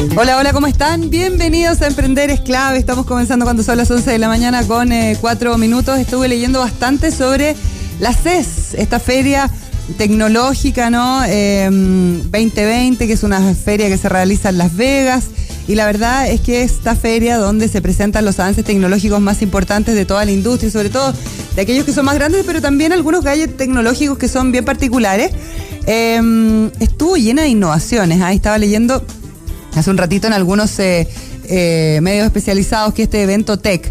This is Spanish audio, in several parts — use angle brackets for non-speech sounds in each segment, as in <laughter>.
Hola, hola, ¿cómo están? Bienvenidos a Emprender es clave. Estamos comenzando cuando son las 11 de la mañana con eh, cuatro minutos. Estuve leyendo bastante sobre la CES, esta feria tecnológica, ¿no? 2020, em, que es una feria que se realiza en Las Vegas. Y la verdad es que esta feria donde se presentan los avances tecnológicos más importantes de toda la industria, sobre todo de aquellos que son más grandes, pero también algunos gadgets tecnológicos que son bien particulares, em, estuvo llena de innovaciones. Ahí estaba leyendo hace un ratito en algunos eh, eh, medios especializados que este evento tech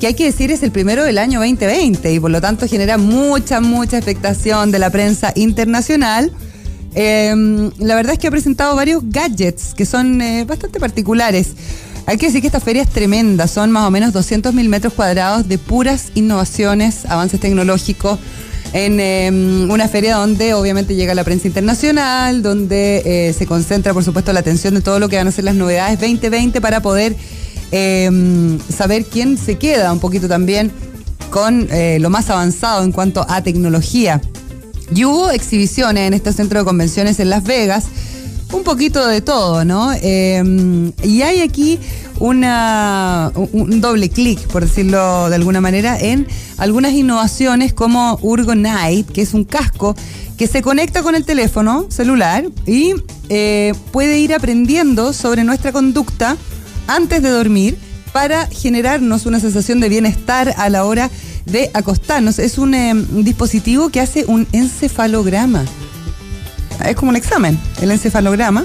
que hay que decir es el primero del año 2020 y por lo tanto genera mucha, mucha expectación de la prensa internacional. Em, la verdad es que ha presentado varios gadgets que son eh, bastante particulares. Hay que decir que esta feria es tremenda, son más o menos 200 mil metros cuadrados de puras innovaciones, avances tecnológicos, en em, una feria donde obviamente llega la prensa internacional, donde eh, se concentra por supuesto la atención de todo lo que van a ser las novedades 2020 para poder Em, saber quién se queda un poquito también con eh, lo más avanzado en cuanto a tecnología. Y hubo exhibiciones en este centro de convenciones en Las Vegas, un poquito de todo, ¿no? Em, y hay aquí una, un doble clic, por decirlo de alguna manera, en algunas innovaciones como Urgo Night, que es un casco que se conecta con el teléfono celular y eh, puede ir aprendiendo sobre nuestra conducta antes de dormir para generarnos una sensación de bienestar a la hora de acostarnos. Es un em, dispositivo que hace un encefalograma. Es como un examen, el encefalograma.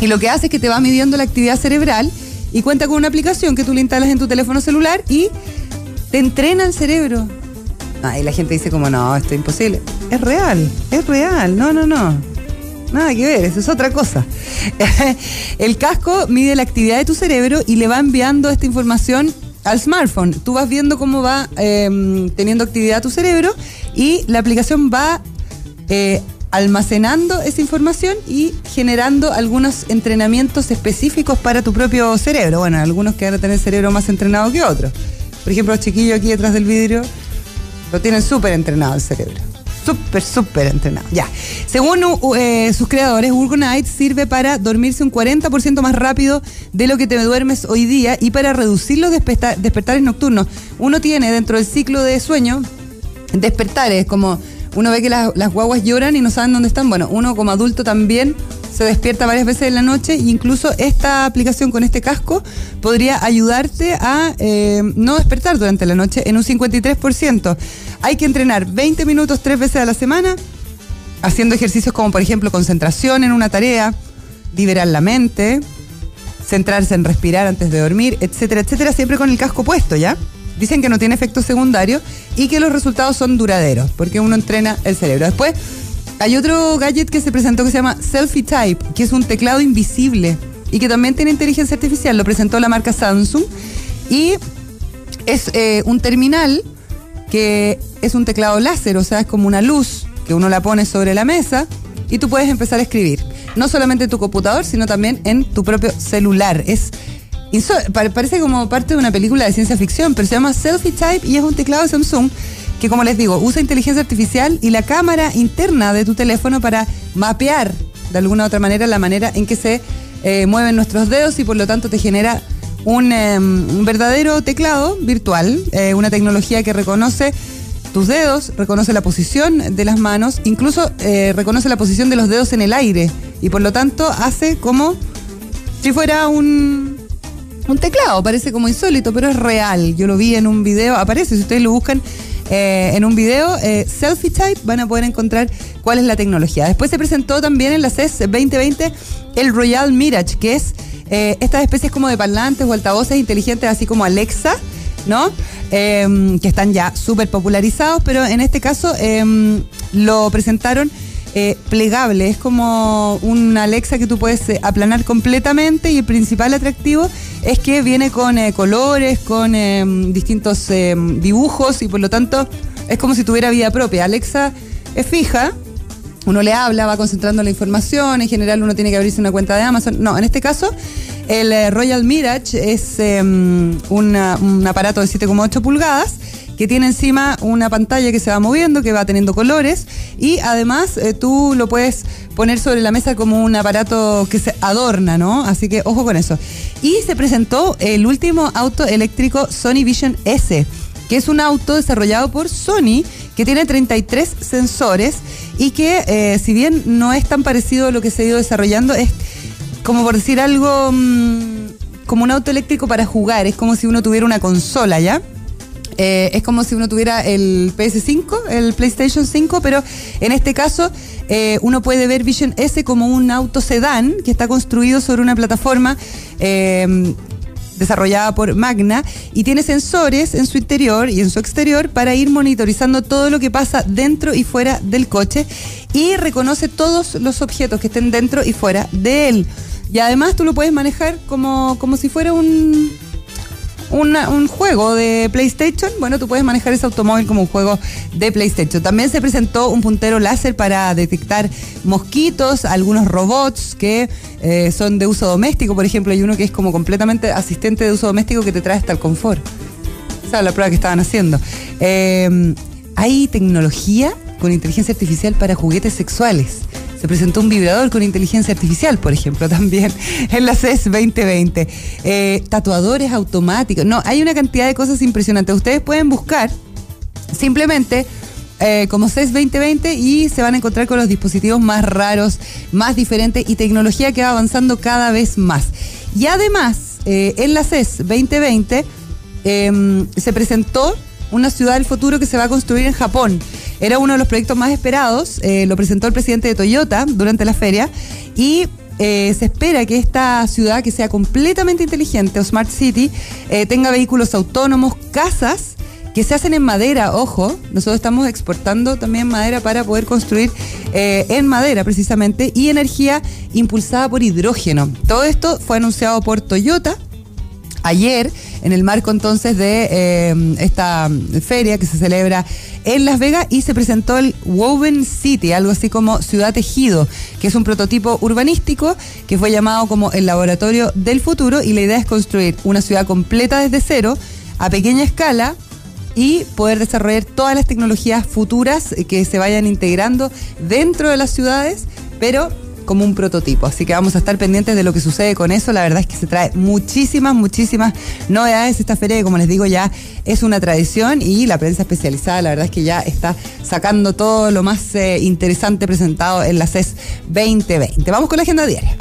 Y lo que hace es que te va midiendo la actividad cerebral y cuenta con una aplicación que tú le instalas en tu teléfono celular y te entrena el cerebro. Ah, y la gente dice como, no, esto es imposible. Es real, es real, no, no, no. Nada que ver, eso es otra cosa. <laughs> el casco mide la actividad de tu cerebro y le va enviando esta información al smartphone. Tú vas viendo cómo va em, teniendo actividad tu cerebro y la aplicación va eh, almacenando esa información y generando algunos entrenamientos específicos para tu propio cerebro. Bueno, algunos que van a tener cerebro más entrenado que otros. Por ejemplo, los chiquillos aquí detrás del vidrio lo tienen súper entrenado el cerebro súper, súper entrenado. Ya. Según eh, sus creadores, Urgo Night sirve para dormirse un 40% más rápido de lo que te duermes hoy día y para reducir los despertares nocturnos. Uno tiene dentro del ciclo de sueño despertares, como uno ve que las, guaguas lloran y no saben dónde están. Bueno, uno como adulto también se despierta varias veces en la noche e incluso esta aplicación con este casco podría ayudarte a eh, no despertar durante la noche en un 53%. Hay que entrenar 20 minutos tres veces a la semana, haciendo ejercicios como por ejemplo concentración en una tarea, liberar la mente, centrarse en respirar antes de dormir, etcétera, etcétera, siempre con el casco puesto, ¿ya? Dicen que no tiene efecto secundario y que los resultados son duraderos, porque uno entrena el cerebro. Después, hay otro gadget que se presentó que se llama Selfie Type, que es un teclado invisible y que también tiene inteligencia artificial. Lo presentó la marca Samsung y es eh, un terminal que es un teclado láser, o sea, es como una luz que uno la pone sobre la mesa y tú puedes empezar a escribir. No solamente en tu computador, sino también en tu propio celular. Es parece como parte de una película de ciencia ficción, pero se llama Selfie Type y es un teclado de Samsung que, como les digo, usa inteligencia artificial y la cámara interna de tu teléfono para mapear de alguna u otra manera la manera en que se eh, mueven nuestros dedos y por lo tanto te genera un, em, verdadero teclado virtual, eh, una tecnología que reconoce tus dedos, reconoce la posición de las manos, incluso eh, reconoce la posición de los dedos en el aire y por lo tanto hace como si fuera un, un teclado, parece como insólito, pero es real. Yo lo vi en un video, aparece, si ustedes lo buscan eh, en un video, Selfie Type, van a poder encontrar cuál es la tecnología. Después se presentó también en la CES 2020 el Royal Mirage, que es eh, estas especies como de parlantes o altavoces inteligentes, así como Alexa, ¿no? Em, que están ya súper popularizados, pero en este caso em, lo presentaron eh, plegable, es como una Alexa que tú puedes eh, aplanar completamente y el principal atractivo es que viene con eh, colores, con distintos dibujos y por lo tanto es como si tuviera vida propia. Alexa es fija, uno le habla, va concentrando la información, en general uno tiene que abrirse una cuenta de Amazon. No, en este caso el Royal Mirage es un aparato de 7,8 pulgadas que tiene encima una pantalla que se va moviendo, que va teniendo colores y además eh, tú lo puedes poner sobre la mesa como un aparato que se adorna, ¿no? Así que ojo con eso. Y se presentó el último auto eléctrico Sony Vision S que es un auto desarrollado por Sony que tiene 33 sensores y que eh, si bien no es tan parecido a lo que se ha ido desarrollando, es como por decir algo mm, como un auto eléctrico para jugar, es como si uno tuviera una consola, ¿ya? Eh, es como si uno tuviera el PS5, el PlayStation 5, pero en este caso eh, uno puede ver Vision S como un auto sedán que está construido sobre una plataforma em, desarrollada por Magna y tiene sensores en su interior y en su exterior para ir monitorizando todo lo que pasa dentro y fuera del coche y reconoce todos los objetos que estén dentro y fuera de él. Y además tú lo puedes manejar como, como si fuera un un juego de PlayStation, bueno, tú puedes manejar ese automóvil como un juego de PlayStation. También se presentó un puntero láser para detectar mosquitos, algunos robots que eh, son de uso doméstico, por ejemplo, hay uno que es como completamente asistente de uso doméstico que te trae hasta el confort. Esa es la prueba que estaban haciendo. Eh, hay tecnología con inteligencia artificial para juguetes sexuales. Se presentó un vibrador con inteligencia artificial, por ejemplo, <laughs> también en la CES 2020. Eh, tatuadores automáticos. No, hay una cantidad de cosas impresionantes. Ustedes pueden buscar simplemente eh, como CES 2020 y se van a encontrar con los dispositivos más raros, más diferentes y tecnología que va avanzando cada vez más. Y además, eh, en la CES 2020 em, se presentó una ciudad del futuro que se va a construir en Japón. Era uno de los proyectos más esperados, eh, lo presentó el presidente de Toyota durante la feria y eh, se espera que esta ciudad, que sea completamente inteligente o Smart City, eh, tenga vehículos autónomos, casas que se hacen en madera, ojo, nosotros estamos exportando también madera para poder construir en madera precisamente, y energía impulsada por hidrógeno. Todo esto fue anunciado por Toyota ayer en el marco entonces de eh, esta feria que se celebra en Las Vegas y se presentó el Woven City, algo así como Ciudad Tejido, que es un prototipo urbanístico que fue llamado como el laboratorio del futuro y la idea es construir una ciudad completa desde cero, a pequeña escala, y poder desarrollar todas las tecnologías futuras que se vayan integrando dentro de las ciudades, pero como un prototipo. Así que vamos a estar pendientes de lo que sucede con eso. La verdad es que se trae muchísimas, muchísimas novedades. Esta feria, que como les digo, ya es una tradición y la prensa especializada, la verdad es que ya está sacando todo lo más eh, interesante presentado en la CES 2020. Vamos con la agenda diaria.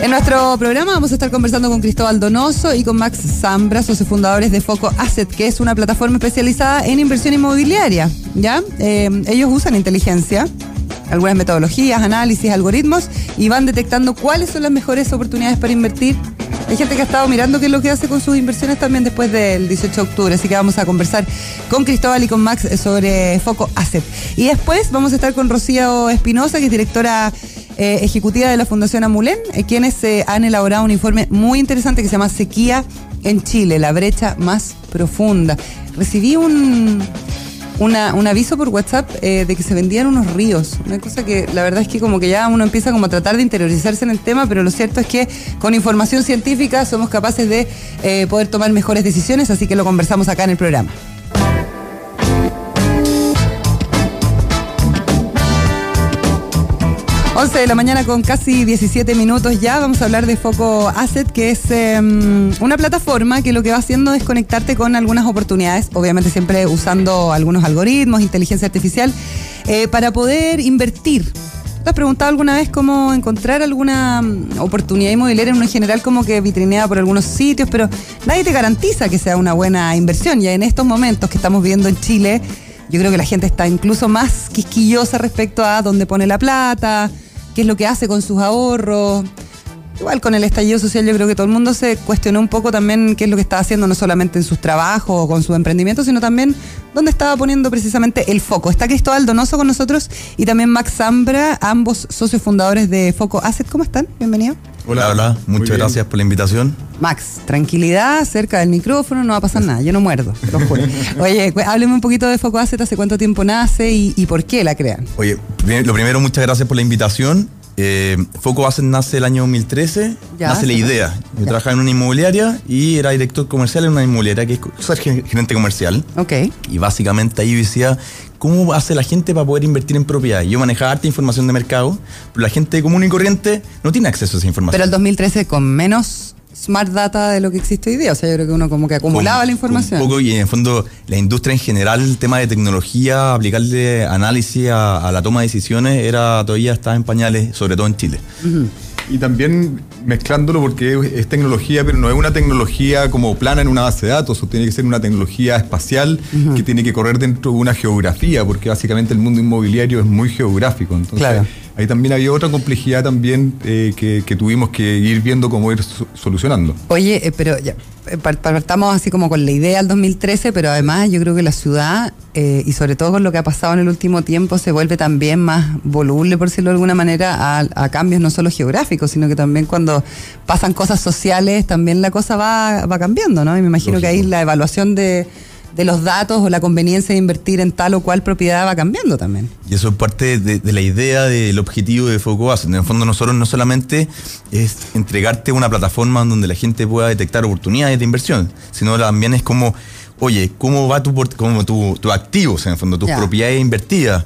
En nuestro programa vamos a estar conversando con Cristóbal Donoso y con Max Zambra, socios fundadores de Foco Asset, que es una plataforma especializada en inversión inmobiliaria. ¿ya? Eh, ellos usan inteligencia algunas metodologías, análisis, algoritmos y van detectando cuáles son las mejores oportunidades para invertir. Hay gente que ha estado mirando qué es lo que hace con sus inversiones también después del 18 de octubre, así que vamos a conversar con Cristóbal y con Max sobre Foco Asset. Y después vamos a estar con Rocío Espinosa, que es directora eh, ejecutiva de la Fundación Amulén, eh, quienes eh, han elaborado un informe muy interesante que se llama Sequía en Chile, la brecha más profunda. Recibí un, una, un aviso por WhatsApp eh, de que se vendían unos ríos. Una cosa que la verdad es que como que ya uno empieza como a tratar de interiorizarse en el tema, pero lo cierto es que con información científica somos capaces de eh, poder tomar mejores decisiones, así que lo conversamos acá en el programa. 11 de la mañana con casi 17 minutos ya. Vamos a hablar de Foco Asset, que es em, una plataforma que lo que va haciendo es conectarte con algunas oportunidades, obviamente siempre usando algunos algoritmos, inteligencia artificial, eh, para poder invertir. ¿Te has preguntado alguna vez cómo encontrar alguna mm, oportunidad inmobiliaria en general como que vitrineada por algunos sitios, pero nadie te garantiza que sea una buena inversión? Y en estos momentos que estamos viendo en Chile, yo creo que la gente está incluso más quisquillosa respecto a dónde pone la plata, qué es lo que hace con sus ahorros. igual con el estallido social yo creo que todo el mundo se cuestionó un poco también qué es lo que estaba haciendo, no solamente en sus trabajos o con sus emprendimientos, sino también dónde estaba poniendo precisamente el foco. Está Cristóbal Donoso con nosotros y también Max Zambra, ambos socios fundadores de Foco Asset. ¿Cómo están? Bienvenido. Hola, hola, muchas gracias por la invitación. Max, tranquilidad, cerca del micrófono, no va a pasar nada, yo no muerdo, lo juro. <laughs> Oye, hábleme un poquito de Foco Asset, hace cuánto tiempo nace y, y por qué la crean. Oye, lo primero, muchas gracias por la invitación. Eh, Foco nace el año 2013, Ya, nace la idea. Yo trabajaba en una inmobiliaria y era director comercial en una inmobiliaria, que es gerente comercial. Ok, Y básicamente ahí decía, ¿cómo hace la gente para poder invertir en propiedades? Yo manejaba harta información de mercado, pero la gente común y corriente no tiene acceso a esa información. pero el 2013 con menos smart data de lo que existe hoy día, o sea, yo creo que uno como que acumulaba Con- la información. Un poco, y en el fondo, la industria en general, el tema de tecnología, aplicarle análisis a, a la toma de decisiones, era todavía estaba en pañales, sobre todo en Chile. Y también mezclándolo porque es, es tecnología, pero no es una tecnología como plana en una base de datos, o tiene que ser una tecnología espacial que tiene que correr dentro de una geografía, porque básicamente el mundo inmobiliario es muy geográfico. Entonces, Claro. Ahí también había otra complejidad también eh, que, que tuvimos que ir viendo cómo ir so- solucionando. Oye, eh, pero ya, eh, par- partamos así como con la idea del 2013, pero además yo creo que la ciudad, eh, y sobre todo con lo que ha pasado en el último tiempo, se vuelve también más voluble, por decirlo de alguna manera, a, a cambios no solo geográficos, sino que también cuando pasan cosas sociales, también la cosa va, va cambiando, ¿no? Y me imagino que ahí la evaluación de, de los datos o la conveniencia de invertir en tal o cual propiedad va cambiando también. Y eso es parte de, la idea del objetivo de Asset. En el fondo, nosotros no solamente es entregarte una plataforma donde la gente pueda detectar oportunidades de inversión, sino también es como, oye, ¿cómo va tu, como tu, tu activos, en el fondo, tus propiedades invertidas?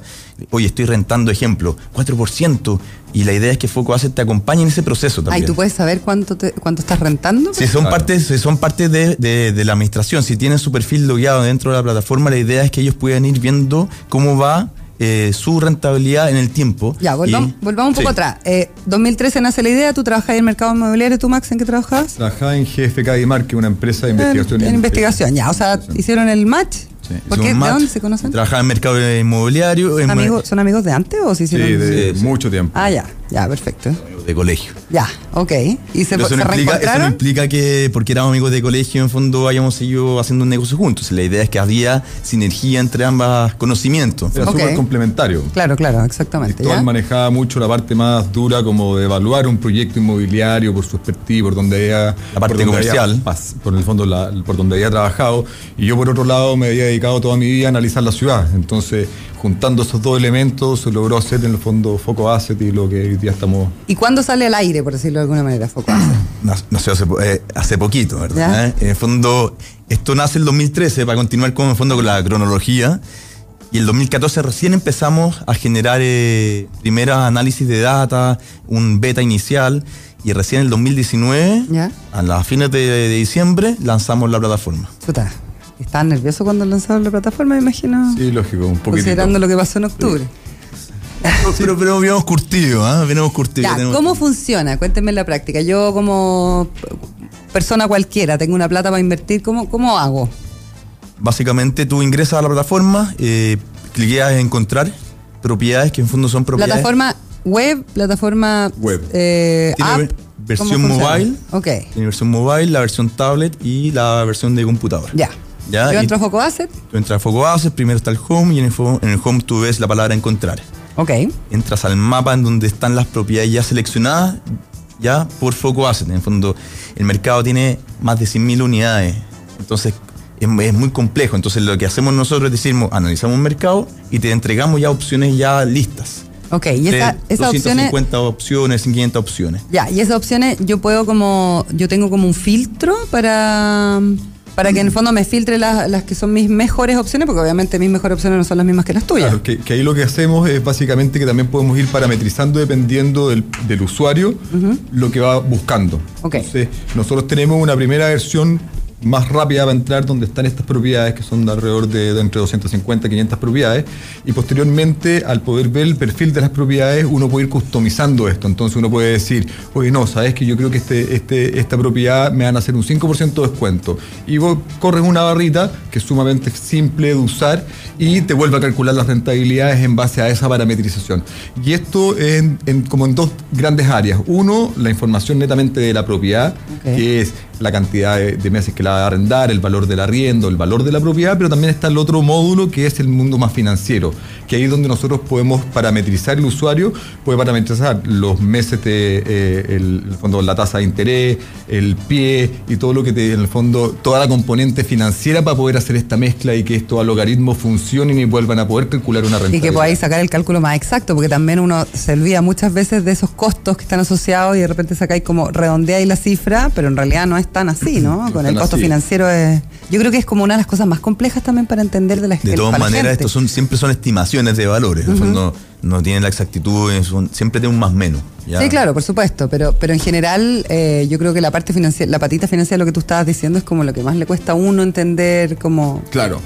Oye, estoy rentando, ejemplo, 4%. Y la idea es que Foco Asset te acompañe en ese proceso también. Ahí tú puedes saber cuánto, te- cuánto estás rentando. Si son Claro. partes, si son parte de, de- de la administración, si tienen su perfil logueado dentro de la plataforma, la idea es que ellos puedan ir viendo cómo va eh, su rentabilidad en el tiempo. Ya, volvamos, Y- volvamos un poco sí. atrás. Eh, 2013 nace la idea, tú trabajas en el mercado inmobiliario, tú Max, ¿en qué trabajabas? Trabajaba en GFK Dimar, que es una empresa de investigación. En, en investigación, ya, o sea, hicieron el match. Sí, ¿Por Hicimos qué? ¿De dónde se conocen? Trabajaba en mercado inmobiliario, en Amigos- ¿Son amigos de antes o se Sí, hicieron? de Sí, sí. mucho tiempo. Ah, ya, ya, perfecto. De colegio. Ya, ok. ¿Y se, Pero se eso, no implica, eso no implica que porque éramos amigos de colegio, en fondo hayamos seguido haciendo un negocio juntos. La idea es que había sinergia entre ambos conocimientos. Era Ok. súper complementario. Claro, claro, exactamente. Cristóbal ¿ya? manejaba mucho la parte más dura como de evaluar un proyecto inmobiliario por su expertise, por donde había... La parte por comercial. había por el fondo, la- por donde había trabajado. Y yo por otro lado me había dedicado toda mi vida a analizar la ciudad. Entonces, juntando esos dos elementos, se logró hacer en el fondo Foco Asset y lo que hoy día estamos... ¿Y cuándo sale al aire, por decirlo de alguna manera, Foco Asset? No, no sé, hace, eh, hace poquito. ¿verdad? Eh, En el fondo, esto nace el 2013 para continuar con, en el fondo, con la cronología. Y el 2014 recién empezamos a generar eh, primeros análisis de data, un beta inicial. Y recién en el 2019, Ya. a las fines de, de diciembre, lanzamos la plataforma. Chuta, ¿estaban nerviosos cuando lanzaron la plataforma, me imagino? Sí, lógico, un poquitito. Considerando lo que pasó en octubre. Pero, <laughs> pero venimos curtidos, ¿ah? Venimos curtidos. Ya, tenemos- ¿cómo funciona? Cuéntenme en la práctica. Yo como persona cualquiera tengo una plata para invertir, ¿cómo, cómo hago? Básicamente tú ingresas a la plataforma, eh, cliqueas en encontrar propiedades que en fondo son propiedades. Plataforma web, plataforma Web. eh, Tiene app. ver- versión mobile. Ok, Tiene versión mobile, la versión tablet y la versión de computador. ya. Ya, Yo entro a Foco Asset. Tú entras a Foco Asset, primero está el home y en el, fo- en el home tú ves la palabra encontrar. Ok. Entras al mapa en donde están las propiedades ya seleccionadas ya por Foco Asset. En el fondo, el mercado tiene más de 100.000 unidades. Entonces, es, es muy complejo. Entonces, lo que hacemos nosotros es decimos, analizamos un mercado y te entregamos ya opciones ya listas. Ok, y esa, esas opciones. 250 opciones, 500 opciones. Ya, y esas opciones yo puedo como. Yo tengo como un filtro para. Para que en el fondo me filtre las, las que son mis mejores opciones, porque obviamente mis mejores opciones no son las mismas que las tuyas. Claro, que, que ahí lo que hacemos es básicamente que también podemos ir parametrizando dependiendo del, del usuario lo que va buscando. Ok. Entonces, nosotros tenemos una primera versión más rápida para entrar donde están estas propiedades, que son de alrededor de, de entre 250 y 500 propiedades, y posteriormente, al poder ver el perfil de las propiedades, uno puede ir customizando esto. Entonces uno puede decir, oye, no, sabes que yo creo que este, este, esta propiedad me van a hacer un 5% de descuento. Y vos corres una barrita que es sumamente simple de usar y te vuelve a calcular las rentabilidades en base a esa parametrización. Y esto en, en- como en dos grandes áreas. Uno, la información netamente de la propiedad, que es la cantidad de, meses que la va a arrendar, el valor del arriendo, el valor de la propiedad, pero también está el otro módulo que es el mundo más financiero, que ahí es donde nosotros podemos parametrizar el usuario, puede parametrizar los meses de eh, el, el fondo, la tasa de interés, el pie y todo lo que te, en el fondo, toda la componente financiera para poder hacer esta mezcla y que estos algoritmos funcionen y vuelvan a poder calcular una Y rentabilidad. que podáis sacar el cálculo más exacto, porque también uno se olvida muchas veces de esos costos que están asociados y de repente sacáis como redondeáis la cifra, pero en realidad no es tan así, ¿no? No Con el costo así. financiero es. Yo creo que es como una de las cosas más complejas también para entender de la De todas maneras, estos son, siempre son estimaciones de valores. Fondo, no tienen la exactitud, siempre tienen un más menos. ¿ya? Sí, claro, por supuesto, pero, pero en general eh, yo creo que la parte financiera, la patita financiera, lo que tú estabas diciendo, es como lo que más le cuesta a uno entender como, Claro.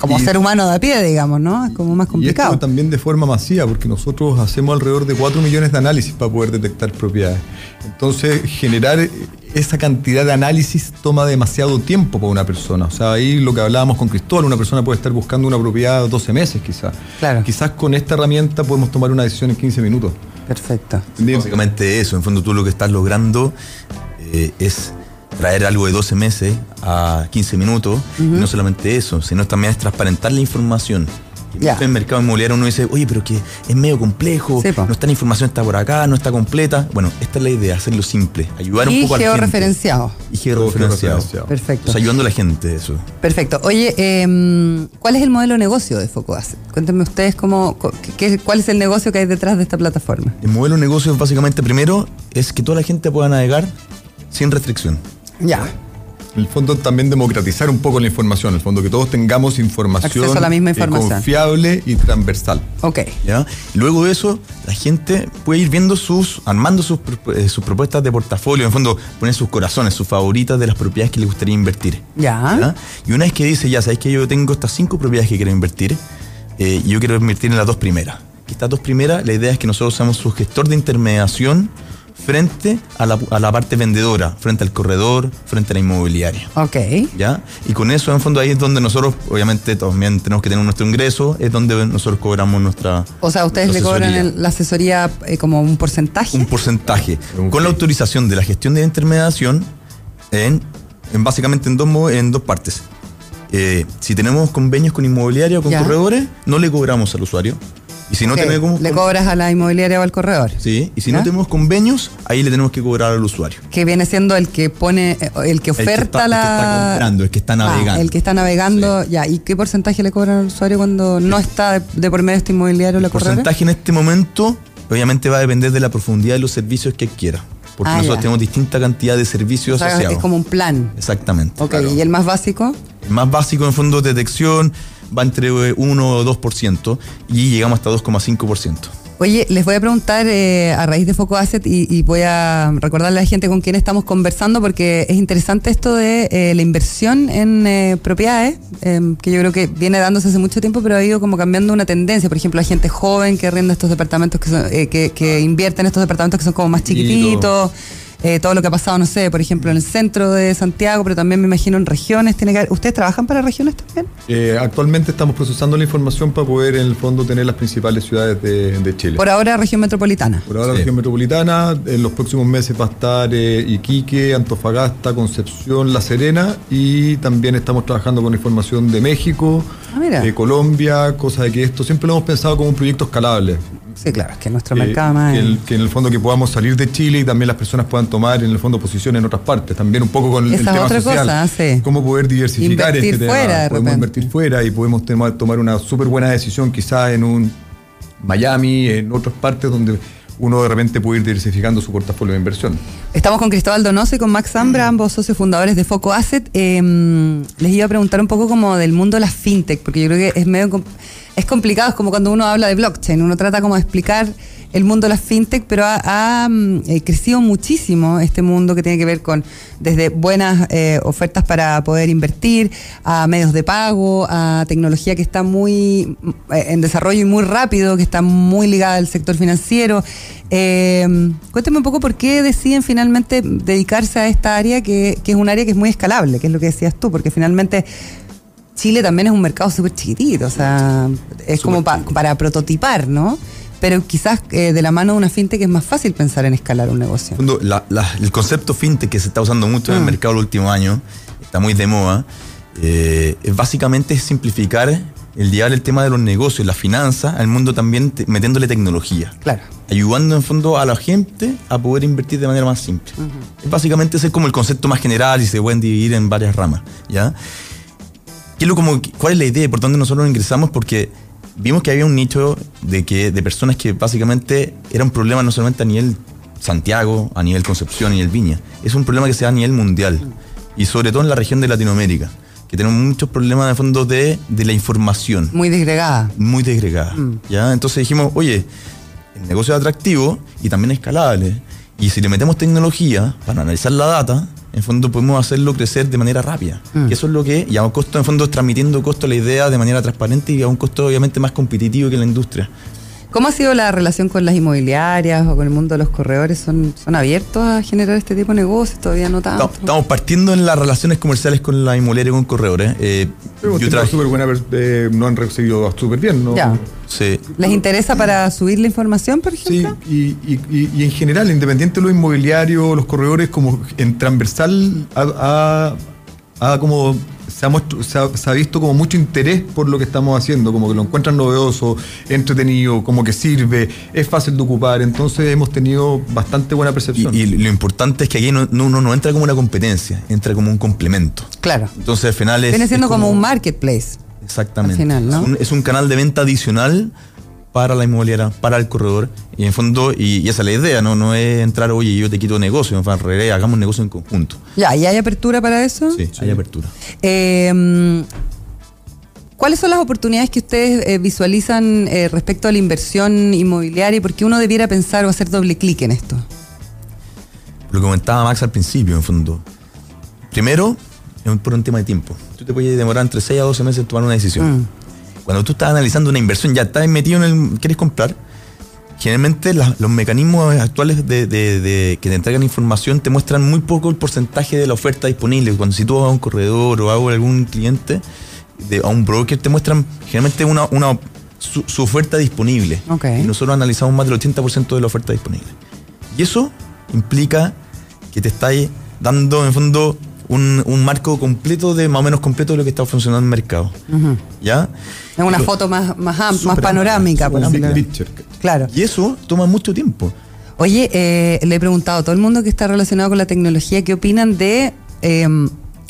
Como Y- ser humano de a pie, digamos, ¿no? Es como más Y complicado. esto también de forma masiva, porque nosotros hacemos alrededor de 4 millones de análisis para poder detectar propiedades. Entonces, generar esa cantidad de análisis toma demasiado tiempo para una persona. O sea, ahí lo que hablábamos con Cristóbal, una persona puede estar buscando una propiedad 12 meses quizás. Claro. Quizás con esta herramienta podemos tomar una decisión en 15 minutos. Perfecto. Básicamente eso, en fondo tú lo que estás logrando eh, es traer algo de 12 meses a 15 minutos, y no solamente eso, sino también es transparentar la información. Ya. En el mercado inmobiliario uno dice, oye, pero que es medio complejo, no está la información, está por acá, no está completa. Bueno, esta es la idea, hacerlo simple, ayudar un Y poco a la gente. georreferenciado. Y georreferenciado. Perfecto. O sea, ayudando a la gente, eso. Perfecto. Oye, em, ¿cuál es el modelo de negocio de Foco Asset? Cuéntenme ustedes cómo, qué- cuál es el negocio que hay detrás de esta plataforma. El modelo de negocio básicamente, primero, es que toda la gente pueda navegar sin restricción. Ya. En el fondo también democratizar un poco la información, en el fondo que todos tengamos información, Acceso a la misma eh, información. confiable y transversal. Ok. ¿ya? Luego de eso, la gente puede ir viendo sus, armando sus, eh, sus propuestas de portafolio, en el fondo poner sus corazones, sus favoritas de las propiedades que le gustaría invertir. Ya. ¿ya? Y una vez que dice, ya sabéis que yo tengo estas cinco propiedades que quiero invertir, eh, y yo quiero invertir en las dos primeras. Que estas dos primeras, la idea es que nosotros seamos su gestor de intermediación frente a la, a la parte vendedora, frente al corredor, frente a la inmobiliaria. Ok. ¿Ya? Y con eso, en fondo, ahí es donde nosotros, obviamente, también tenemos que tener nuestro ingreso, es donde nosotros cobramos nuestra. O sea, ustedes le cobran el- la asesoría eh, como un porcentaje. un porcentaje. Con la autorización de la gestión de la intermediación, en, en básicamente en dos, en dos partes. Eh, si tenemos convenios con inmobiliaria o con Ya. corredores, no le cobramos al usuario. Y si no Ok, tenemos. Le cobras a la inmobiliaria o al corredor. Sí, y si no tenemos convenios, ahí le tenemos que cobrar al usuario. Que viene siendo el que pone, eh, el que El que oferta está- el la. que está comprando, el que está Ah, navegando. el que está navegando, ya. ¿Y qué porcentaje le cobran al usuario cuando no está de, de por medio este inmobiliario o la El corredora? porcentaje en este momento, obviamente, va a depender de la profundidad de los servicios que quiera. Porque Ah, nosotros ya. tenemos distinta cantidad de servicios O sea, asociados. es como un plan. Exactamente. Ok, claro. ¿y el más básico? El más básico en fondo de detección va entre eh, 1 o 2% y llegamos hasta 2,5%. Oye, les voy a preguntar eh, a raíz de Foco Asset y, y voy a recordarle a la gente con quién estamos conversando porque es interesante esto de eh, la inversión en eh, propiedades, eh, que yo creo que viene dándose hace mucho tiempo, pero ha ido como cambiando una tendencia. Por ejemplo, la gente joven que arrienda estos departamentos, que, son, eh, que, que invierte en estos departamentos que son como más chiquititos. Eh, todo lo que ha pasado, no sé, por ejemplo, en el centro de Santiago, pero también me imagino en regiones. Tiene que haber- ¿Ustedes trabajan para regiones también? Eh, actualmente estamos procesando la información para poder en el fondo tener las principales ciudades de, de Chile. Por ahora, región metropolitana. Por ahora Sí. región metropolitana, en los próximos meses va a estar eh, Iquique, Antofagasta, Concepción, La Serena y también estamos trabajando con información de México, Ah, de Colombia, cosa de que esto siempre lo hemos pensado como un proyecto escalable. Sí, claro, es que nuestro Eh, mercado más. que, el- que en el fondo que podamos salir de Chile y también las personas puedan tomar en el fondo posición en otras partes, también un poco con el- Esa el es tema otra social, cosa, sí. cómo poder diversificar Invertir este tema. fuera, de podemos invertir fuera y podemos tema- tomar una súper buena decisión quizás en un Miami, en otras partes donde uno de repente puede ir diversificando su portafolio de inversión. Estamos con Cristóbal Donoso y con Max Zambra, ambos socios fundadores de Foco Asset. Eh, les iba a preguntar un poco como del mundo de las fintech, porque yo creo que es medio... es complicado, es como cuando uno habla de blockchain, uno trata como de explicar el mundo de las fintech, pero ha, mm, eh, crecido muchísimo este mundo que tiene que ver con desde buenas eh, ofertas para poder invertir, a medios de pago, a tecnología que está muy mm, eh, en desarrollo y muy rápido, que está muy ligada al sector financiero. Cuéntame un poco por qué deciden finalmente dedicarse a esta área, que es un área que es muy escalable, que es lo que decías tú, porque finalmente Chile también es un mercado súper chiquitito, o sea, es como pa- para prototipar, ¿no? Pero quizás eh, de la mano de una fintech es más fácil pensar en escalar un negocio. la- la- el concepto fintech que se está usando mucho en el Mm. mercado el último año, está muy de moda, eh, es básicamente simplificar el llevar el tema de los negocios, la finanza, al mundo también te- metiéndole tecnología. Claro. Ayudando en fondo a la gente a poder invertir de manera más simple. Es básicamente ese es como el concepto más general y se pueden dividir en varias ramas. ¿ya? ¿Qué es lo como, ¿Cuál es la idea? ¿Por dónde nosotros ingresamos? Porque vimos que había un nicho de, que, de personas que básicamente era un problema no solamente a nivel Santiago, a nivel Concepción, a nivel Viña. Es un problema que se da a nivel mundial. Y sobre todo en la región de Latinoamérica. Que tenemos muchos problemas de fondo de, de la información Muy disgregada. muy desgregada. Mm. ¿ya? Entonces dijimos, oye, el negocio es atractivo y también es escalable. Y si le metemos tecnología para analizar la data, en fondo podemos hacerlo crecer de manera rápida. Mm. Que eso es lo que, y a un costo, en fondo, transmitiendo costo a la idea de manera transparente y a un costo obviamente más competitivo que la industria. ¿Cómo ha sido la relación con las inmobiliarias o con el mundo de los corredores? ¿Son, son abiertos a generar este tipo de negocios? Todavía no tanto. Estamos, estamos partiendo en las relaciones comerciales con la inmobiliaria y con corredores. Eh, Pero yo trabajé- súper buena, eh, no han recibido súper bien, ¿no? Ya. sí. ¿Les interesa para subir la información, por Sí, ejemplo? y, y- y- y en general, independiente de lo inmobiliario, los corredores, como en transversal, ha, ha- ha como se ha, muestro- se, ha, se ha visto como mucho interés por lo que estamos haciendo, como que lo encuentran novedoso, entretenido, como que sirve, es fácil de ocupar, entonces hemos tenido bastante buena Y, percepción. y lo importante es que aquí no, no, uno no entra como una competencia, entra como un complemento. Claro. Entonces al final es... Viene siendo es como, un marketplace. Exactamente. Al final, ¿no? es, un, es un canal de venta adicional para la inmobiliaria, para el corredor. Y en fondo, y, y esa es la idea, ¿no? No es entrar, oye, yo te quito negocio, en realidad hagamos un negocio en conjunto. Ya, ¿y hay apertura para eso? Sí, hay apertura. Eh, ¿Cuáles son las oportunidades que ustedes eh, visualizan eh, respecto a la inversión inmobiliaria y por qué uno debiera pensar o hacer doble clic en esto? Lo que comentaba Max al principio, en fondo. Primero, es un- por un tema de tiempo. Tú te puedes demorar entre 6 a 12 meses en tomar una decisión. Mm. Cuando tú estás analizando una inversión, ya estás metido en el. ¿Quieres comprar? Generalmente la- los mecanismos actuales de, de- de- que te entregan información te muestran muy poco el porcentaje de la oferta disponible. Cuando si tú vas a un corredor o a algún cliente, de- a un broker, te muestran generalmente una, una- su, su oferta disponible. Ok. Y nosotros analizamos más del 80% de la oferta disponible. Y eso implica que te estáis dando, en el fondo, un, un marco completo de, más o menos completo de lo que está funcionando en el mercado. ¿Ya? Es una foto más, más, am- más panorámica. por picture. Claro. Y eso toma mucho tiempo. Oye, eh, le he preguntado a todo el mundo que está relacionado con la tecnología qué opinan de eh,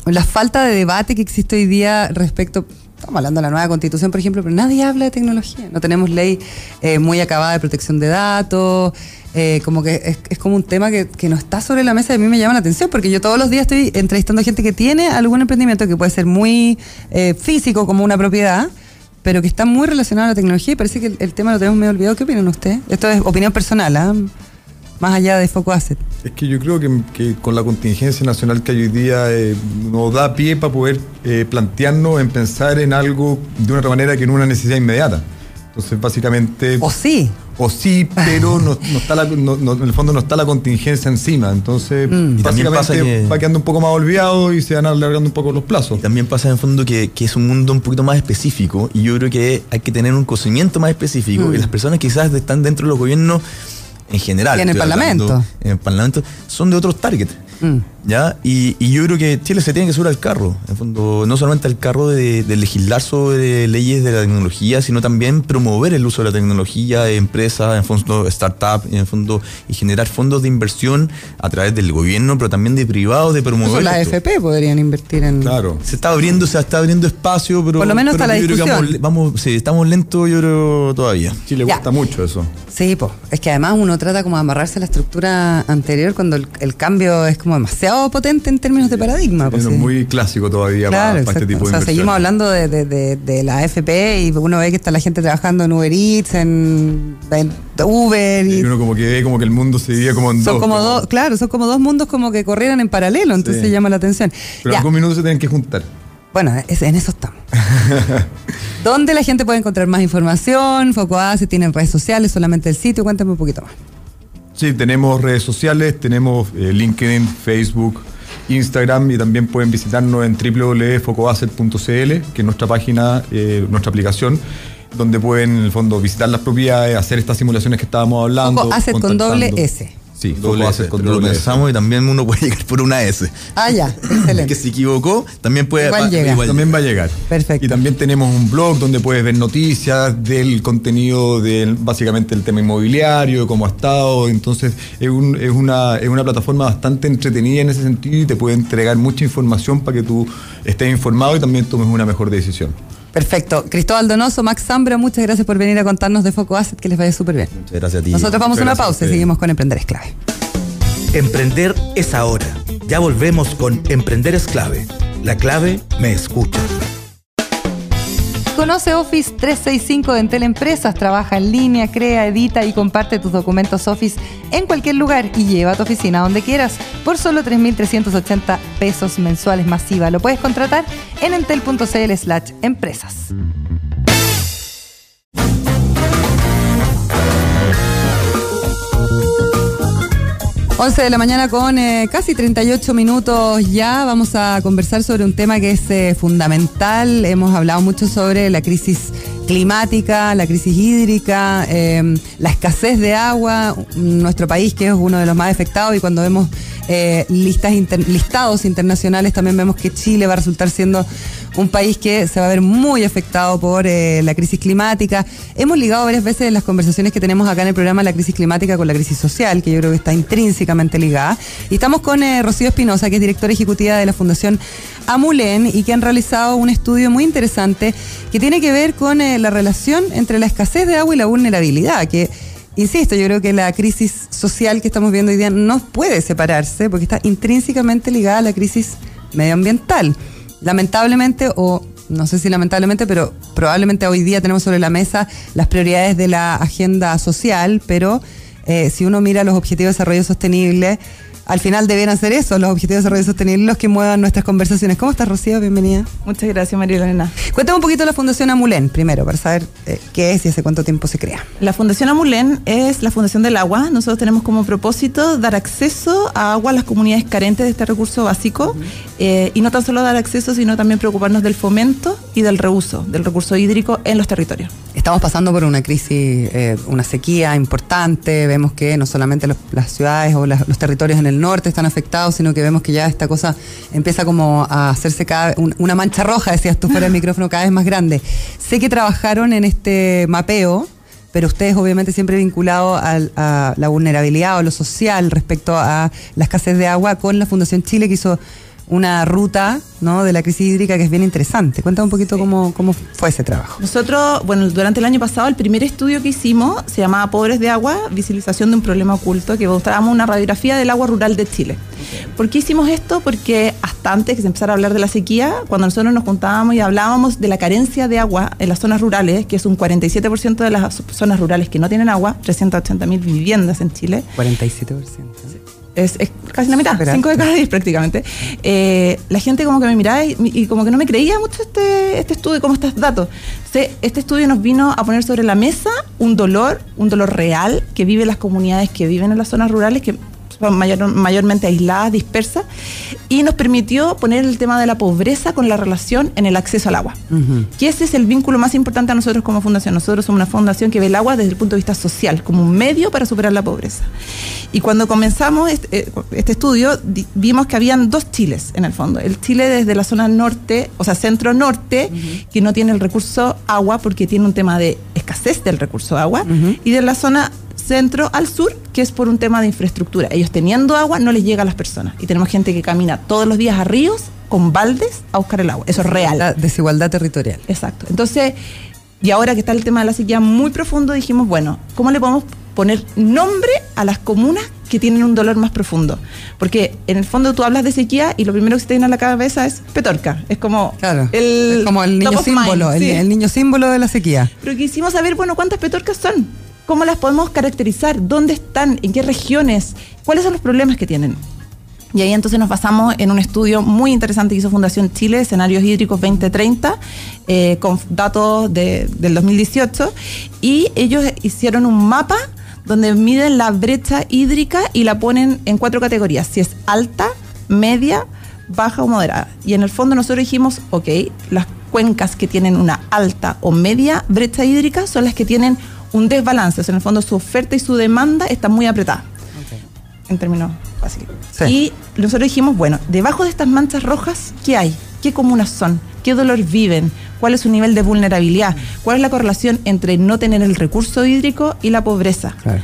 la falta de debate que existe hoy día respecto. Estamos hablando de la nueva constitución, por ejemplo, pero nadie habla de tecnología. No tenemos ley eh, muy acabada de protección de datos. Eh, como que es, es como un tema que, que no está sobre la mesa y a mí me llama la atención porque yo todos los días estoy entrevistando gente que tiene algún emprendimiento que puede ser muy eh, físico como una propiedad, pero que está muy relacionado a la tecnología y parece que el, el tema lo tenemos medio olvidado. ¿Qué opinan ustedes? Esto es opinión personal, ¿ah? más allá de Foco Asset. Es que yo creo que, que con la contingencia nacional que hay hoy día eh, nos da pie para poder eh, plantearnos en pensar en algo de una otra manera que en una necesidad inmediata. Entonces, básicamente, O sí. O sí, pero <laughs> no, no está la, no- no- en el fondo no está la contingencia encima. Entonces, Mm. Básicamente pasa que- va quedando un poco más olvidado y se van alargando un poco los plazos. Y también pasa en el fondo que, que es un mundo un poquito más específico y yo creo que hay que tener un conocimiento más específico Mm. y las personas quizás están dentro de los gobiernos en general. Y en el hablando, Parlamento. En el Parlamento son de otros targets. Mm. ¿Ya? Y, y yo creo que Chile se tiene que subir al carro. En el fondo, no solamente al carro de, de legislar sobre leyes de la tecnología, sino también promover el uso de la tecnología de empresas, en fondo startup, en el fondo, y generar fondos de inversión a través del gobierno, pero también de privados, de promover. las esto. AFP podrían invertir en. Claro. Se está abriendo, se está abriendo espacio, pero. Por lo menos pero está la yo creo que. Vamos, vamos- sí, estamos lentos, yo creo, todavía. Chile Ya. gusta mucho eso. Sí, pues. Es que además uno trata como de amarrarse a la estructura anterior cuando el, el cambio es como demasiado demasiado potente en términos de paradigma. pues, Es muy clásico todavía Claro, para, para este tipo o de sea, seguimos hablando de, de- de- de la AFP y uno ve que está la gente trabajando en Uber Eats, en, en Uber y Y uno como que ve como que el mundo se divide como en son dos. como dos, claro, son como dos mundos como que corrieran en paralelo, entonces Sí. llama la atención. Pero Ya. en algún minuto se tienen que juntar. Bueno, en eso estamos. <laughs> ¿Dónde la gente puede encontrar más información? Foco A, si tienen redes sociales, solamente el sitio, cuéntame un poquito más. Sí, tenemos redes sociales, tenemos eh, LinkedIn, Facebook, Instagram y también pueden visitarnos en www.focoasset.cl, que es nuestra página, eh, nuestra aplicación, donde pueden en el fondo visitar las propiedades, hacer estas simulaciones que estábamos hablando. Foco Asset con doble S. Sí, Doble S, pero lo doble S. pensamos y también uno puede llegar por una S. Ah, ya, <laughs> excelente. Que se equivocó, también puede Igual llega. También va a llegar. Perfecto. Y también tenemos un blog donde puedes ver noticias del contenido del básicamente el tema inmobiliario, cómo ha estado. Entonces es, un- es una, es una plataforma bastante entretenida en ese sentido y te puede entregar mucha información para que tú estés informado y también tomes una mejor decisión. Perfecto. Cristóbal Donoso, Max Zambra, muchas gracias por venir a contarnos de Foco Asset, que les vaya súper bien. Muchas gracias a ti. Nosotros vamos a una pausa y seguimos con Emprender es clave. Emprender es ahora. Ya volvemos con Emprender es clave. La clave me escucha. Conoce Office 365 de Entel Empresas, trabaja en línea, crea, edita y comparte tus documentos Office en cualquier lugar y lleva a tu oficina donde quieras por solo 3.380 pesos mensuales masiva. Lo puedes contratar en entel.cl slash empresas. Once de la mañana con eh, casi 38 minutos ya. Vamos a conversar sobre un tema que es eh, fundamental. Hemos hablado mucho sobre la crisis climática, la crisis hídrica, eh, la escasez de agua. Nuestro país que es uno de los más afectados y cuando vemos eh, listas inter- listados internacionales también vemos que Chile va a resultar siendo un país que se va a ver muy afectado por eh, la crisis climática. Hemos ligado varias veces las conversaciones que tenemos acá en el programa la crisis climática con la crisis social, que yo creo que está intrínsecamente ligada. Y estamos con eh, Rocío Espinosa, que es directora ejecutiva de la Fundación Amulen y que han realizado un estudio muy interesante que tiene que ver con la relación entre la escasez de agua y la vulnerabilidad, que Insisto, yo creo que la crisis social que estamos viendo hoy día no puede separarse porque está intrínsecamente ligada a la crisis medioambiental. Lamentablemente, o no sé si lamentablemente, pero probablemente hoy día tenemos sobre la mesa las prioridades de la agenda social, pero eh, si uno mira los objetivos de desarrollo sostenible, al final debieran ser eso, los objetivos de desarrollo sostenible, los que muevan nuestras conversaciones. ¿Cómo estás, Rocío? Bienvenida. Muchas gracias, María Elena. Cuéntame un poquito de la Fundación Amulén, primero, para saber eh, qué es y hace cuánto tiempo se crea. La Fundación Amulén es la Fundación del Agua. Nosotros tenemos como propósito dar acceso a agua a las comunidades carentes de este recurso básico eh, y no tan solo dar acceso, sino también preocuparnos del fomento y del reuso del recurso hídrico en los territorios. Estamos pasando por una crisis, eh, una sequía importante. Vemos que no solamente los- las ciudades o las- los territorios en el norte están afectados, sino que vemos que ya esta cosa empieza como a hacerse cada un- una mancha roja, decías tú fuera del <laughs> micrófono, cada vez más grande. Sé que trabajaron en este mapeo, pero ustedes obviamente siempre vinculados a la vulnerabilidad o lo social respecto a la escasez de agua con la Fundación Chile que hizo una ruta ¿no? de la crisis hídrica que es bien interesante. Cuéntame un poquito cómo, cómo fue ese trabajo. Nosotros, bueno, durante el año pasado, el primer estudio que hicimos se llamaba Pobres de Agua, visibilización de un problema oculto, que mostrábamos una radiografía del agua rural de Chile. ¿Por qué hicimos esto? Porque hasta antes que se empezara a hablar de la sequía, cuando nosotros nos juntábamos y hablábamos de la carencia de agua en las zonas rurales, que es un 47% de las zonas rurales que no tienen agua, 380 mil viviendas en Chile, 47%. Es, es casi la mitad, Exagerado. 5 de cada 10 prácticamente. Eh, la gente como que me miraba y, y como que no me creía mucho este, este estudio, como estos datos. Este estudio nos vino a poner sobre la mesa un dolor, un dolor real que viven las comunidades que viven en las zonas rurales, que son mayor- mayormente aisladas, dispersas, y nos permitió poner el tema de la pobreza con la relación en el acceso al agua. Que ese es el vínculo más importante a nosotros como fundación. Nosotros somos una fundación que ve el agua desde el punto de vista social, como un medio para superar la pobreza. Y cuando comenzamos este, eh, este estudio, di- vimos que habían dos Chiles en el fondo. El Chile desde la zona norte, o sea, centro-norte, que no tiene el recurso agua porque tiene un tema de escasez del recurso agua, y de la zona centro al sur, que es por un tema de infraestructura. Ellos teniendo agua no les llega a las personas. Y tenemos gente que camina todos los días a ríos con baldes a buscar el agua. Eso es real. La desigualdad territorial. Exacto. Entonces, y ahora que está el tema de la sequía muy profundo, dijimos, bueno, ¿cómo le podemos poner nombre a las comunas que tienen un dolor más profundo. Porque en el fondo tú hablas de sequía y lo primero que se te viene a la cabeza es Petorca. Es como Claro. el, es como el niño mind, símbolo, el, sí. el niño símbolo de la sequía. Pero quisimos saber, bueno, cuántas petorcas son, cómo las podemos caracterizar, dónde están, en qué regiones, cuáles son los problemas que tienen. Y ahí entonces nos basamos en un estudio muy interesante que hizo Fundación Chile, Escenarios Hídricos 2030, eh, con datos de- del 2018, y ellos hicieron un mapa donde miden la brecha hídrica y la ponen en cuatro categorías, si es alta, media, baja o moderada. Y en el fondo nosotros dijimos, ok, las cuencas que tienen una alta o media brecha hídrica son las que tienen un desbalance, o sea, en el fondo su oferta y su demanda están muy apretadas en términos fáciles. Sí. Y nosotros dijimos, bueno, debajo de estas manchas rojas, ¿qué hay? ¿Qué comunas son? ¿Qué dolor viven? ¿Cuál es su nivel de vulnerabilidad? ¿Cuál es la correlación entre no tener el recurso hídrico y la pobreza? Claro.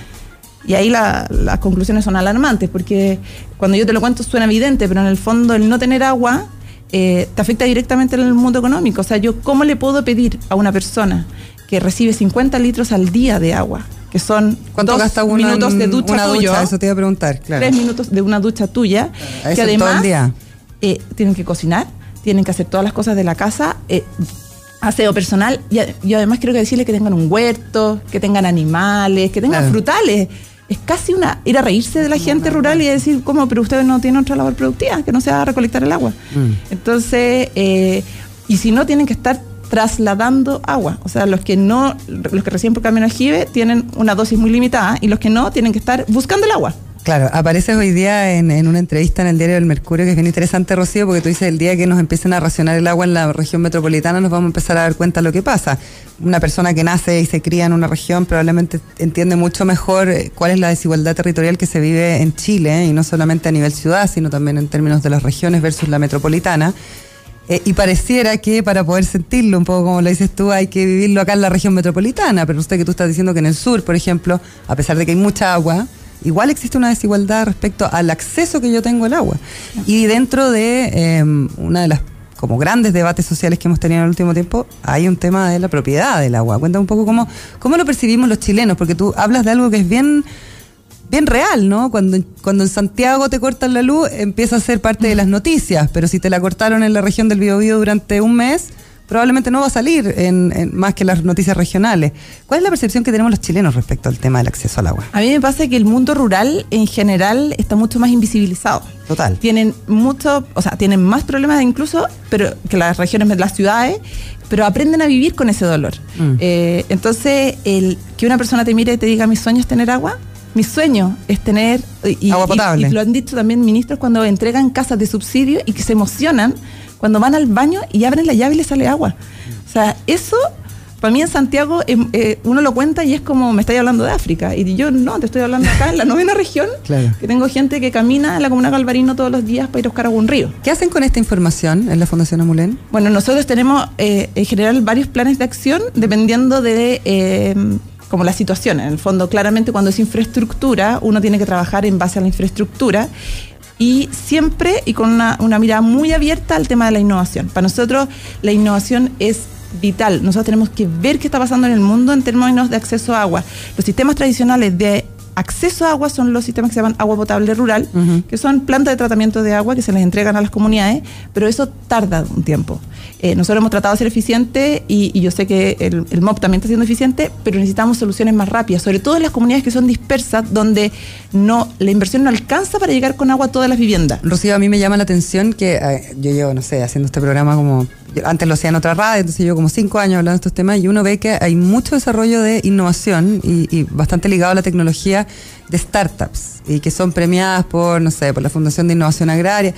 Y ahí la- las conclusiones son alarmantes, porque cuando yo te lo cuento suena evidente, pero en el fondo el no tener agua eh, te afecta directamente en el mundo económico. O sea, yo cómo le puedo pedir a una persona que recibe 50 litros al día de agua, que son ¿Cuánto dos gasta minutos de ducha una tuyo, ducha? Eso te iba a preguntar, claro. tres minutos de una ducha tuya, Eso que todo el además día. eh, tienen que cocinar, tienen que hacer todas las cosas de la casa, eh, aseo personal, y, además quiero que decirle que tengan un huerto, que tengan animales, que tengan Claro. frutales. Es casi una ir a reírse de la gente rural y decir, ¿cómo? Pero ustedes no tienen otra labor productiva, que no sea recolectar el agua. Mm. Entonces, eh, y si no, tienen que estar trasladando agua. O sea, los que no, los que recién por camino aljibe tienen una dosis muy limitada y los que no tienen que estar buscando el agua. Claro, apareces hoy día en, una entrevista en el diario del Mercurio, que es bien interesante, Rocío, porque tú dices el día que nos empiecen a racionar el agua en la región metropolitana nos vamos a empezar a dar cuenta de lo que pasa. Una persona que nace y se cría en una región probablemente entiende mucho mejor eh, cuál es la desigualdad territorial que se vive en Chile, eh, y no solamente a nivel ciudad, sino también en términos de las regiones versus la metropolitana. Eh, y pareciera que para poder sentirlo, un poco como lo dices tú, hay que vivirlo acá en la región metropolitana, pero usted que tú estás diciendo que en el sur, por ejemplo, a pesar de que hay mucha agua, igual existe una desigualdad respecto al acceso que yo tengo al agua. Y dentro de eh, una de las como grandes debates sociales que hemos tenido en el último tiempo, hay un tema de la propiedad del agua. Cuenta un poco cómo, cómo lo percibimos los chilenos, porque tú hablas de algo que es bien bien real, ¿no? Cuando, cuando en Santiago te cortan la luz, empieza a ser parte de las noticias, pero si te la cortaron en la región del Biobío durante un mes, probablemente no va a salir en, en más que las noticias regionales. ¿Cuál es la percepción que tenemos los chilenos respecto al tema del acceso al agua? A mí me pasa que el mundo rural en general está mucho más invisibilizado. Total. Tienen mucho, o sea, tienen más problemas incluso pero que las regiones, las ciudades, pero aprenden a vivir con ese dolor. Mm. Eh, entonces, el que una persona te mire y te diga, mi sueño es tener agua, mi sueño es tener... y- Agua y- potable. Y, lo han dicho también ministros cuando entregan casas de subsidio y que se emocionan cuando van al baño y abren la llave y les sale agua. O sea, eso... Para mí en Santiago em, eh, uno lo cuenta y es como me estáis hablando de África. Y yo no, te estoy hablando acá en la novena región, Claro. que tengo gente que camina en la comuna Galvarino todos los días para ir a buscar agua a un río. ¿Qué hacen con esta información en la Fundación Amulén? Bueno, nosotros tenemos eh, en general varios planes de acción dependiendo de eh, como la situación. En el fondo, claramente cuando es infraestructura, uno tiene que trabajar en base a la infraestructura y siempre y con una, una mirada muy abierta al tema de la innovación. Para nosotros la innovación es vital. Nosotros tenemos que ver qué está pasando en el mundo en términos de acceso a agua. Los sistemas tradicionales de acceso a agua son los sistemas que se llaman agua potable rural, que son plantas de tratamiento de agua que se les entregan a las comunidades, pero eso tarda un tiempo. Eh, nosotros hemos tratado de ser eficientes y, y yo sé que el, el MOP también está siendo eficiente, pero necesitamos soluciones más rápidas, sobre todo en las comunidades que son dispersas, donde no la inversión no alcanza para llegar con agua a todas las viviendas. Rocío, a mí me llama la atención que eh, yo llevo, no sé, haciendo este programa como. Antes lo hacía en otra radio, entonces yo como cinco años hablando de estos temas y uno ve que hay mucho desarrollo de innovación y, bastante ligado a la tecnología de startups y que son premiadas por, no sé, por la Fundación de Innovación Agraria.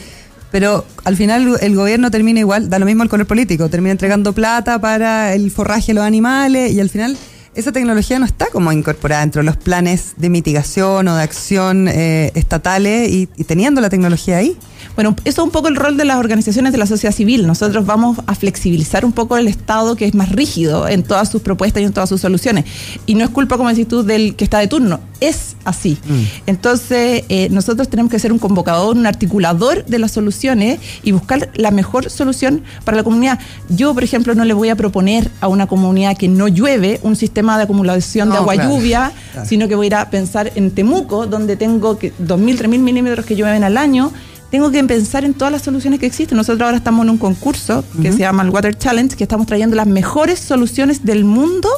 Pero al final el gobierno termina igual, da lo mismo el color político, termina entregando plata para el forraje de los animales y al final esa tecnología no está como incorporada dentro de los planes de mitigación o de acción eh, estatales y teniendo la tecnología ahí. Bueno, eso es un poco el rol de las organizaciones de la sociedad civil. Nosotros vamos a flexibilizar un poco el Estado que es más rígido en todas sus propuestas y en todas sus soluciones. Y no es culpa, como decís tú, del que está de turno. Es así. Entonces, eh, nosotros tenemos que ser un convocador, un articulador de las soluciones y buscar la mejor solución para la comunidad. Yo, por ejemplo, no le voy a proponer a una comunidad que no llueve un sistema de acumulación de agua claro, lluvia, claro. sino que voy a ir a pensar en Temuco, donde tengo que 2.000, 3.000 milímetros que llueven al año. Tengo que pensar en todas las soluciones que existen. Nosotros ahora estamos en un concurso que se llama el Water Challenge, que estamos trayendo las mejores soluciones del mundo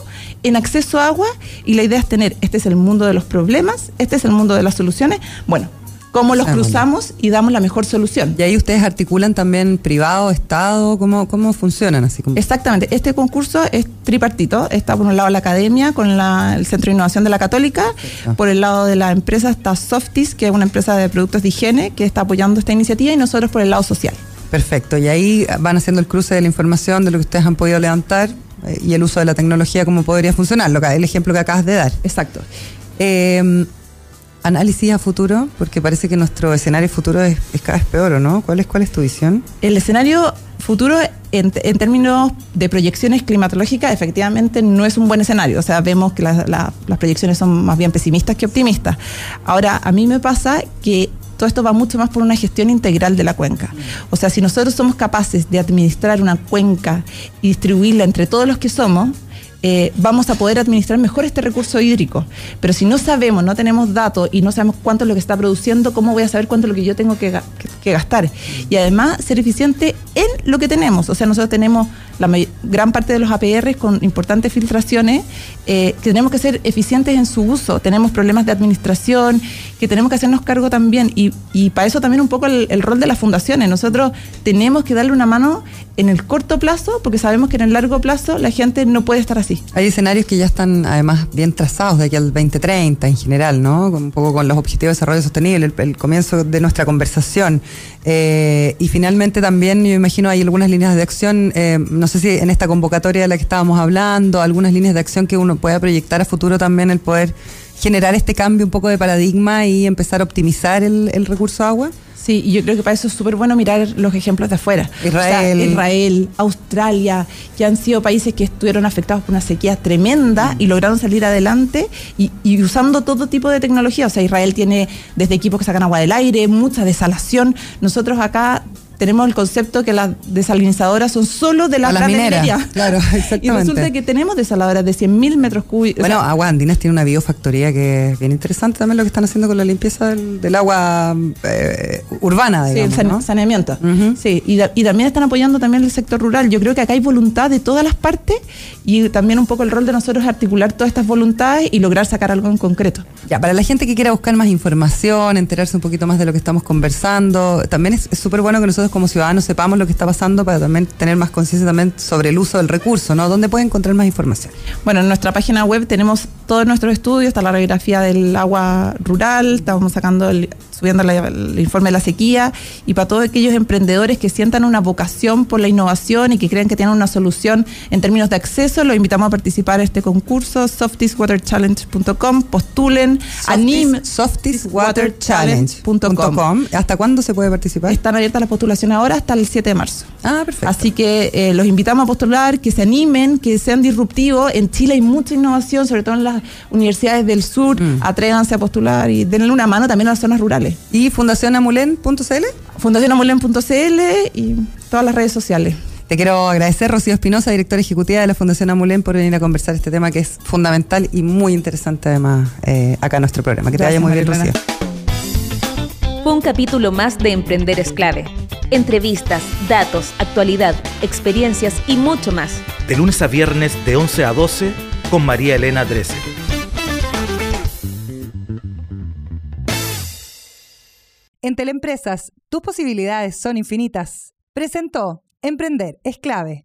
en acceso a agua. Y la idea es tener, este es el mundo de los problemas, este es el mundo de las soluciones. Bueno, cómo los cruzamos y damos la mejor solución. Y ahí ustedes articulan también privado, Estado, ¿cómo, cómo funcionan así como? Exactamente. Este concurso es tripartito. Está por un lado la academia con la- el Centro de Innovación de la Católica. Por el lado de la empresa está Softis, que es una empresa de productos de higiene que está apoyando esta iniciativa. Y nosotros por el lado social. Perfecto. Y ahí van haciendo el cruce de la información, de lo que ustedes han podido levantar eh, y el uso de la tecnología, cómo podría funcionar, lo que, el ejemplo que acabas de dar. Exacto. Eh, análisis a futuro, porque parece que nuestro escenario futuro es, cada vez peor, ¿o no? ¿Cuál es, cuál es tu visión? El escenario futuro en, en términos de proyecciones climatológicas efectivamente no es un buen escenario. O sea, vemos que la- la- las proyecciones son más bien pesimistas que optimistas. Ahora, a mí me pasa que todo esto va mucho más por una gestión integral de la cuenca. O sea, si nosotros somos capaces de administrar una cuenca y distribuirla entre todos los que somos, eh, vamos a poder administrar mejor este recurso hídrico. Pero si no sabemos, no tenemos datos y no sabemos cuánto es lo que está produciendo, ¿cómo voy a saber cuánto es lo que yo tengo que, que gastar? Y además ser eficiente en lo que tenemos. O sea, nosotros tenemos la gran parte de los APRs con importantes filtraciones, eh, que tenemos que ser eficientes en su uso. Tenemos problemas de administración, que tenemos que hacernos cargo también. Y, y para eso también un poco el, rol de las fundaciones. Nosotros tenemos que darle una mano en el corto plazo, porque sabemos que en el largo plazo la gente no puede estar así. Hay escenarios que ya están además bien trazados de aquí al 2030 en general, ¿no? Un poco con los objetivos de desarrollo sostenible, el, el comienzo de nuestra conversación. Eh, y finalmente también, yo imagino, hay algunas líneas de acción, eh, no sé si en esta convocatoria de la que estábamos hablando, algunas líneas de acción que uno pueda proyectar a futuro también el poder generar este cambio un poco de paradigma y empezar a optimizar el, el recurso agua. Sí, y yo creo que para eso es súper bueno mirar los ejemplos de afuera. Israel. O sea, Israel, Australia, que han sido países que estuvieron afectados por una sequía tremenda y lograron salir adelante y, y usando todo tipo de tecnología. O sea, Israel tiene desde equipos que sacan agua del aire, mucha desalación. Nosotros acá tenemos el concepto que las desalinizadoras son solo de la las mineras, claro, <laughs> Y exactamente. resulta que tenemos desaladoras de 100.000 metros cúbicos. Bueno, Agua Andinas tiene una biofactoría que es bien interesante también lo que están haciendo con la limpieza del, del agua eh, urbana, Sí, el digamos, sane- ¿no? saneamiento. Sí, y, y también están apoyando también el sector rural. Yo creo que acá hay voluntad de todas las partes y también un poco el rol de nosotros es articular todas estas voluntades y lograr sacar algo en concreto. Ya, para la gente que quiera buscar más información, enterarse un poquito más de lo que estamos conversando, también es súper bueno que nosotros como ciudadanos sepamos lo que está pasando para también tener más conciencia también sobre el uso del recurso, ¿no? ¿Dónde puede encontrar más información? Bueno, en nuestra página web tenemos todos nuestros estudios, está la radiografía del agua rural, estamos sacando el- subiendo la- el informe de la sequía y para todos aquellos emprendedores que sientan una vocación por la innovación y que crean que tienen una solución en términos de acceso, los invitamos a participar en este concurso, softiswaterchallenge.com, postulen, animen, softiswaterchallenge.com. ¿Hasta cuándo se puede participar? Están abiertas las postulaciones ahora hasta el 7 de marzo. Ah, perfecto. Así que eh, los invitamos a postular, que se animen, que sean disruptivos. En Chile hay mucha innovación, sobre todo en las universidades del sur. Mm. Atrévanse a postular y denle una mano también a las zonas rurales. ¿Y fundacionamulen.cl? Fundacionamulen.cl y todas las redes sociales. Te quiero agradecer, Rocío Espinosa, directora ejecutiva de la Fundación Amulén, por venir a conversar este tema que es fundamental y muy interesante además eh, acá en nuestro programa. Que te vaya muy bien, Rocío. Fue un capítulo más de Emprender es clave. Entrevistas, datos, actualidad, experiencias y mucho más. De lunes a viernes de 11 a 12 con María Elena Drese. En Teleempresas, tus posibilidades son infinitas. Presentó Emprender es clave.